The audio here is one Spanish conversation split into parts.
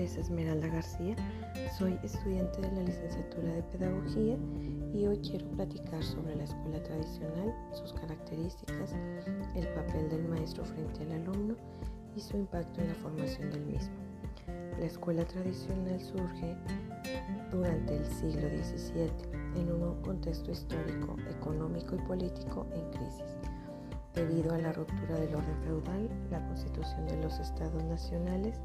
es Esmeralda García, soy estudiante de la licenciatura de Pedagogía y hoy quiero platicar sobre la escuela tradicional, sus características, el papel del maestro frente al alumno y su impacto en la formación del mismo. La escuela tradicional surge durante el siglo XVII en un contexto histórico, económico y político en crisis. Debido a la ruptura del orden feudal, la constitución de los estados nacionales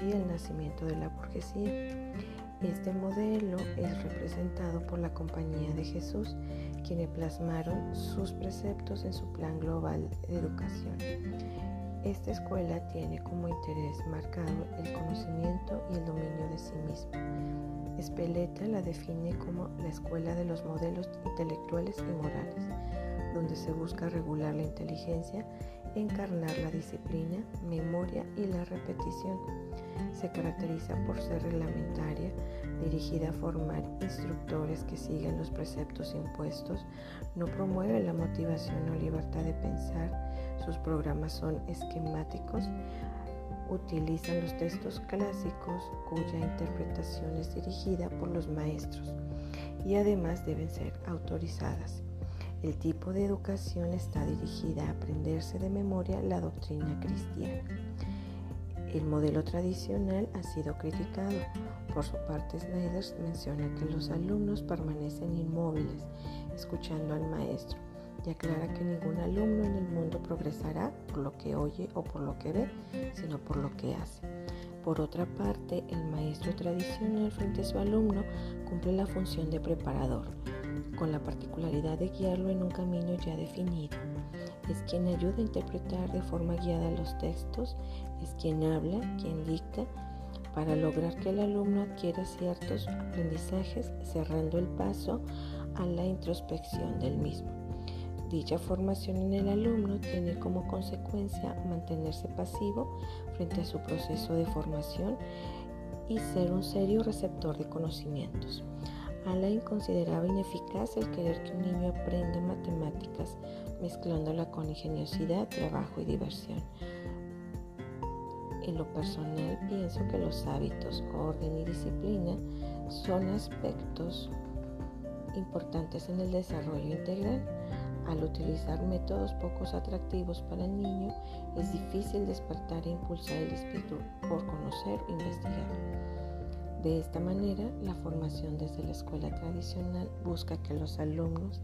y el nacimiento de la burguesía. Este modelo es representado por la Compañía de Jesús, quienes plasmaron sus preceptos en su plan global de educación. Esta escuela tiene como interés marcado el conocimiento y el dominio de sí mismo. Speleta la define como la escuela de los modelos intelectuales y morales, donde se busca regular la inteligencia, encarnar la disciplina, memoria y la repetición se caracteriza por ser reglamentaria, dirigida a formar instructores que siguen los preceptos impuestos, no promueve la motivación o libertad de pensar, sus programas son esquemáticos, utilizan los textos clásicos cuya interpretación es dirigida por los maestros y además deben ser autorizadas. El tipo de educación está dirigida a aprenderse de memoria la doctrina cristiana. El modelo tradicional ha sido criticado. Por su parte, Snyder menciona que los alumnos permanecen inmóviles, escuchando al maestro, y aclara que ningún alumno en el mundo progresará por lo que oye o por lo que ve, sino por lo que hace. Por otra parte, el maestro tradicional frente a su alumno cumple la función de preparador, con la particularidad de guiarlo en un camino ya definido es quien ayuda a interpretar de forma guiada los textos, es quien habla, quien dicta, para lograr que el alumno adquiera ciertos aprendizajes, cerrando el paso a la introspección del mismo. Dicha formación en el alumno tiene como consecuencia mantenerse pasivo frente a su proceso de formación y ser un serio receptor de conocimientos. Alain consideraba ineficaz el querer que un niño aprenda matemáticas mezclándola con ingeniosidad, trabajo y diversión. En lo personal pienso que los hábitos, orden y disciplina son aspectos importantes en el desarrollo integral. Al utilizar métodos poco atractivos para el niño, es difícil despertar e impulsar el espíritu por conocer e investigar. De esta manera, la formación desde la escuela tradicional busca que los alumnos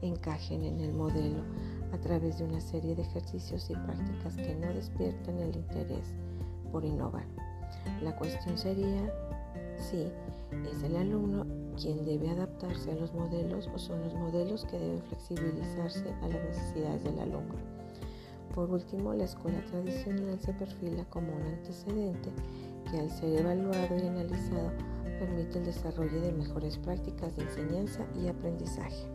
encajen en el modelo a través de una serie de ejercicios y prácticas que no despiertan el interés por innovar. La cuestión sería si es el alumno quien debe adaptarse a los modelos o son los modelos que deben flexibilizarse a las necesidades del alumno. Por último, la escuela tradicional se perfila como un antecedente que al ser evaluado y analizado permite el desarrollo de mejores prácticas de enseñanza y aprendizaje.